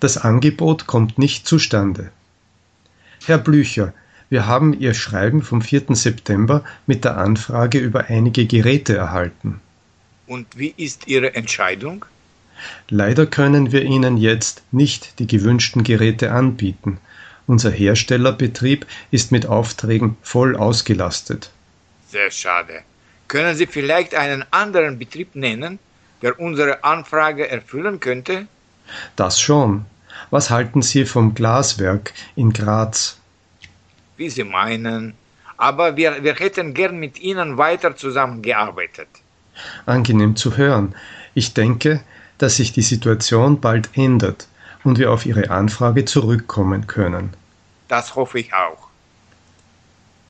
Das Angebot kommt nicht zustande. Herr Blücher, wir haben Ihr Schreiben vom 4. September mit der Anfrage über einige Geräte erhalten. Und wie ist Ihre Entscheidung? Leider können wir Ihnen jetzt nicht die gewünschten Geräte anbieten. Unser Herstellerbetrieb ist mit Aufträgen voll ausgelastet. Sehr schade. Können Sie vielleicht einen anderen Betrieb nennen, der unsere Anfrage erfüllen könnte? Das schon. Was halten Sie vom Glaswerk in Graz? Wie Sie meinen. Aber wir, wir hätten gern mit Ihnen weiter zusammengearbeitet. Angenehm zu hören. Ich denke, dass sich die Situation bald ändert und wir auf Ihre Anfrage zurückkommen können. Das hoffe ich auch.